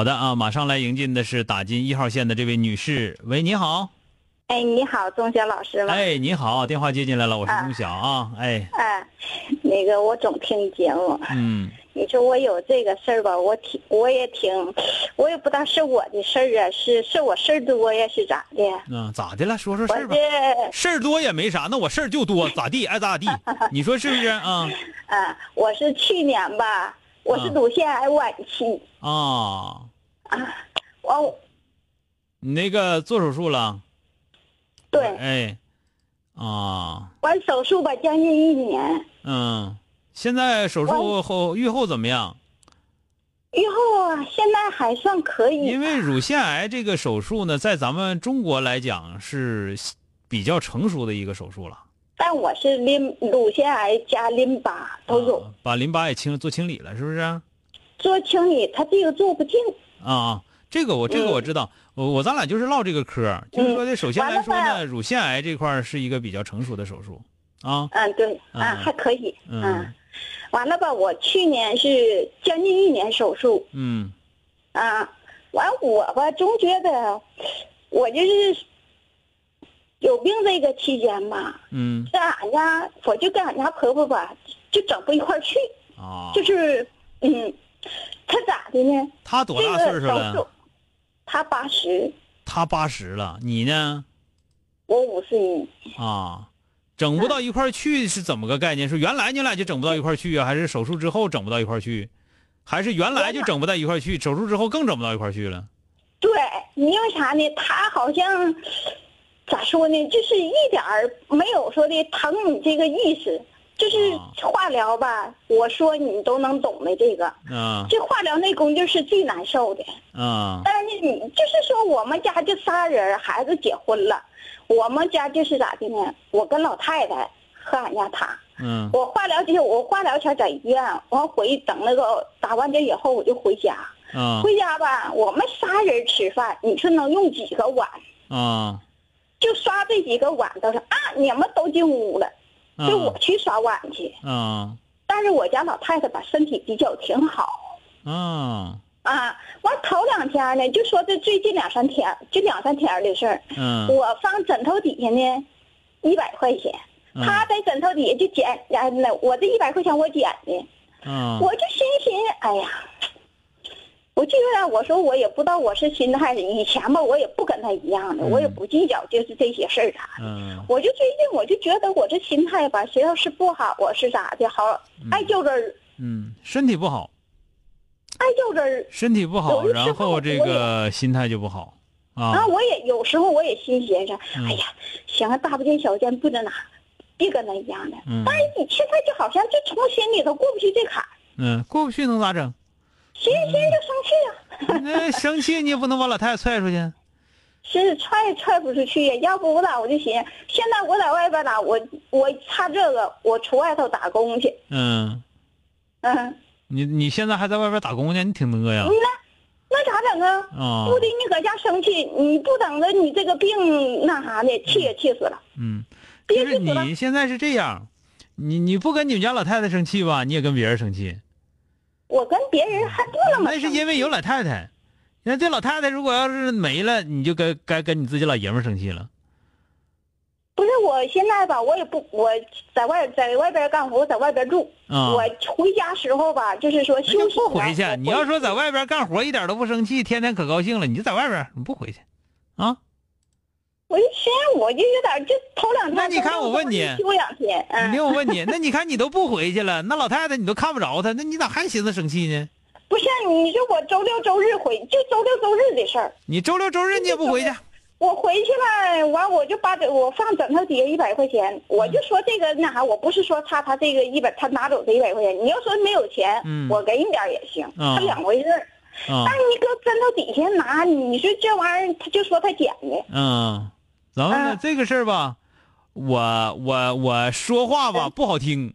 好的啊，马上来迎进的是打进一号线的这位女士。喂，你好。哎，你好，钟晓老师吗？哎，你好，电话接进来了，我是钟晓啊。哎，哎，那个我总听节目。嗯，你说我有这个事儿吧，我挺，我也挺，我也不知道是我的事儿啊，是是我事儿多呀，是咋的？嗯，咋的了？说说事儿吧。这，事儿多也没啥，那我事儿就多，咋地爱咋咋地。你说是不是啊？啊，我是去年吧，我是啊乳腺癌晚期啊，啊，我，你那个做手术了？对，哎，啊，完手术吧，将近一年，嗯，现在手术后愈后怎么样？愈后啊，现在还算可以。因为乳腺癌这个手术呢，在咱们中国来讲是比较成熟的一个手术了，但我是淋乳腺癌加淋巴都有，啊把淋巴也清做清理了，是不是？啊做清理，他这个做不净。啊，这个我这个我知道，我我咱俩就是唠这个嗑儿，就是说的，首先来说呢，乳腺癌这块儿是一个比较成熟的手术，啊，嗯，对，嗯啊，还可以，嗯。嗯，完了吧？我去年是将近一年手术嗯。啊，完我吧总觉得，我就是有病这个期间吧，嗯。在俺家我就跟俺家婆婆吧就整不一块儿去，啊，就是嗯，她咋的呢？他多大岁数了？，他八十，他八十了，你呢？我五十一，啊，整不到一块儿去是怎么个概念？是原来你俩就整不到一块儿去啊，还是手术之后整不到一块儿去？还是原来就整不到一块儿去，手术之后更整不到一块儿去了？对，因为啥呢？他好像咋说呢？就是一点儿没有说的疼你这个意思，就是啊化疗吧。我说你都能懂的这个，啊这化疗那功就是最难受的。啊但是你就是说，我们家就仨人，孩子结婚了，我们家就是咋的呢？我跟老太太和俺家他。嗯我化疗之前，我化疗前在医院，完回等那个打完针以后，我就回家。啊回家吧，我们仨人吃饭，你说能用几个碗？啊就刷这几个碗，都是啊，你们都进屋了，啊就我去刷碗去。啊但是我家老太太吧，身体比较挺好。啊啊。完头两天呢，就说这最近两三天，就两三天的事儿，嗯。我放枕头底下呢，一百块钱，嗯。她在枕头底下就捡，然后呢，我这一百块钱我捡的，嗯。我就心寻，哎呀。我就有点，我说我也不知道我是心态的。以前吧，我也不跟他一样的，嗯我也不计较就是这些事儿啥的。嗯我就最近我就觉得我这心态吧，谁要是不好，我是咋的？好爱较真儿，嗯，身体不好，爱较真儿。身体不好，然后这个心态就不好啊，啊。我也有时候我也心寻思，嗯哎呀，行啊，大不见小见不得哪，别跟他一样的。嗯但是你现在就好像就从心里头过不去这坎儿，嗯，过不去能咋整？寻思寻思就生气啊，那生气你也不能把老太太踹出去。是踹也踹不出去呀。要不我咋我就寻思，现在我在外边打，我我差这个，我出外头打工去，嗯，嗯，你你现在还在外边打工呢，你挺讷呀？那咋整啊？啊不得你搁家生气，你不等着你这个病那啥的，气也气死了。嗯，就是你现在是这样，你你不跟你们家老太太生气吧，你也跟别人生气，我跟别人还不那么那是因为有老太太。那这老太太如果要是没了，你就该该跟你自己老爷们儿生气了。不是我我现在吧，我也不我在外在外边干活，我在外边住。啊我回家时候吧，就是说休息呢不回去。你要说在外边干活一点都不生气，天天可高兴了，你就在外边，你不回去啊？我一寻思，我就有点就头两天。那你看我问你。休两天，我问你，那你看你都不回去了，那老太太你都看不着她，那你咋还寻思生气呢？不是，你说我周六周日回，就周六周日的事儿。你周六周日你也不回去，我回去了，完我就把这我放枕头底下一百块钱，我就说这个那啥，我不是说他他这个一百他拿走这一百块钱，你要说没有钱，嗯。我给你点也行，啊他两回事儿。啊但是你搁枕头底下拿，你说这玩意儿，他就说他捡的，嗯，咱们呢啊。这个事儿吧，我我我说话吧不好听，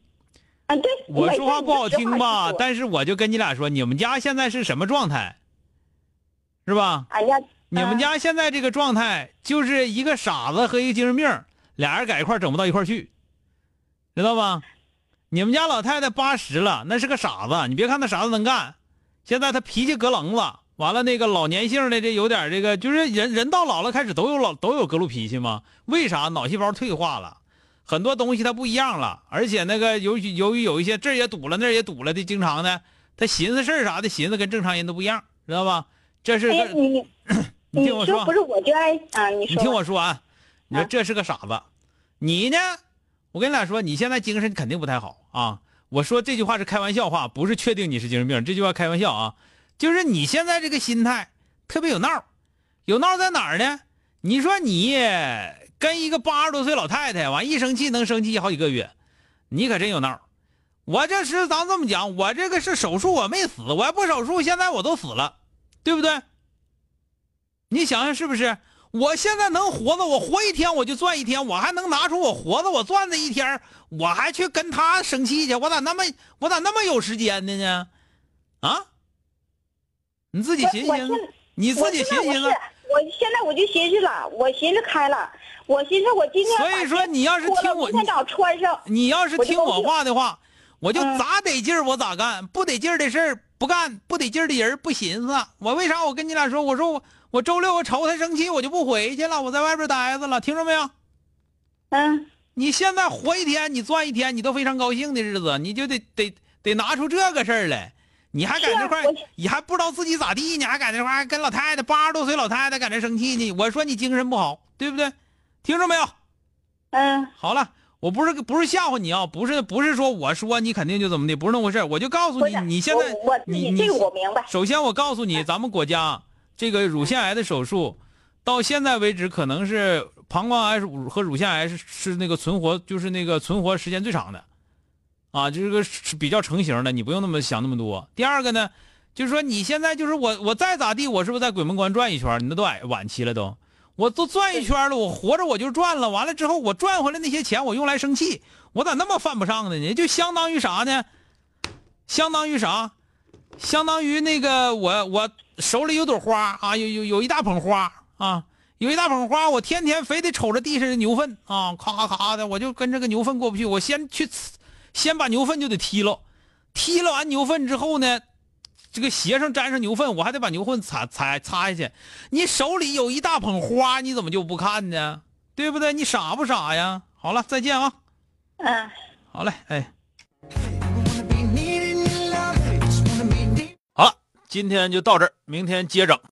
啊，对，我说话不好听吧，但但是我就跟你俩说，你们家现在是什么状态，是吧？哎呀，你们家现在这个状态就是一个傻子和一个精神病，俩人在一块儿整不到一块儿去，知道吧？你们家老太太八十了，那是个傻子，你别看那傻子能干，现在她脾气咯楞子，完了那个老年性的这有点这个，就是人人到老了开始都有老都有格路脾气嘛？为啥？脑细胞退化了，很多东西它不一样了，而且那个由于由于有一些这儿也堵了那儿也堵了的，经常的他寻思事儿啥的寻思跟正常人都不一样，知道吧？这是个 你听我说不是我就爱啊，你你听我说啊，你说啊这是个傻子，你呢？我跟你俩说，你现在精神肯定不太好啊。我说这句话是开玩笑话，不是确定你是精神病。这句话开玩笑啊，就是你现在这个心态特别有闹，有闹在哪儿呢？你说你跟一个八十多岁老太太完一生气能生气好几个月，你可真有闹。我这是咱这么讲，我这个是手术，我没死，我要不手术，现在我都死了，对不对？你想想是不是？我现在能活着，我活一天我就赚一天，我还能拿出我活着我赚的一天，我还去跟他生气去，我咋那么我咋那么有时间的呢？啊？你自己我寻寻你自己寻寻啊。我现在我就寻思了，我寻思开了，我寻思我今天所以说你要是听我明天早穿上，你要是听我话的话，我就嗯咋得劲儿我咋干，不得劲儿的事儿不干，不得劲儿的人不寻思。我为啥我跟你俩说，我说我我周六我瞅他生气，我就不回去了，我在外边待着了，听着没有？嗯，你现在活一天，你赚一天，你都非常高兴的日子，你就得得得拿出这个事儿来。你还在那块你还不知道自己咋地你，还在那块儿跟老太太八十多岁老太太搁那生气呢。我说你精神不好，对不对？听着没有？嗯，好了，我不是不是吓唬你啊，不是不是说我说你肯定就怎么的，不是那么回事我就告诉你，你现在你你这个我明白，首先我告诉你，咱们国家这个乳腺癌的手术，到现在为止可能是膀胱癌和乳腺癌是是那个存活就是那个存活时间最长的，啊，就是个是比较成型的，你不用那么想那么多。第二个呢，就是说你现在就是我我再咋地，我是不是在鬼门关转一圈？你那都晚晚期了都，我都转一圈了，我活着我就赚了，完了之后我赚回来那些钱我用来生气，我咋那么犯不上的呢？就相当于啥呢？相当于啥？相当于那个我我手里有朵花啊，有有有一大捧花啊，有一大捧花，我天天非得瞅着地上的牛粪啊，咔咔咔的，我就跟这个牛粪过不去，我先去，先把牛粪就得踢了，踢了完牛粪之后呢，这个鞋上沾上牛粪，我还得把牛粪擦擦擦下去。你手里有一大捧花，你怎么就不看呢？对不对？你傻不傻呀？好了，再见啊！嗯。好嘞，哎。好了，今天就到这儿，明天接整。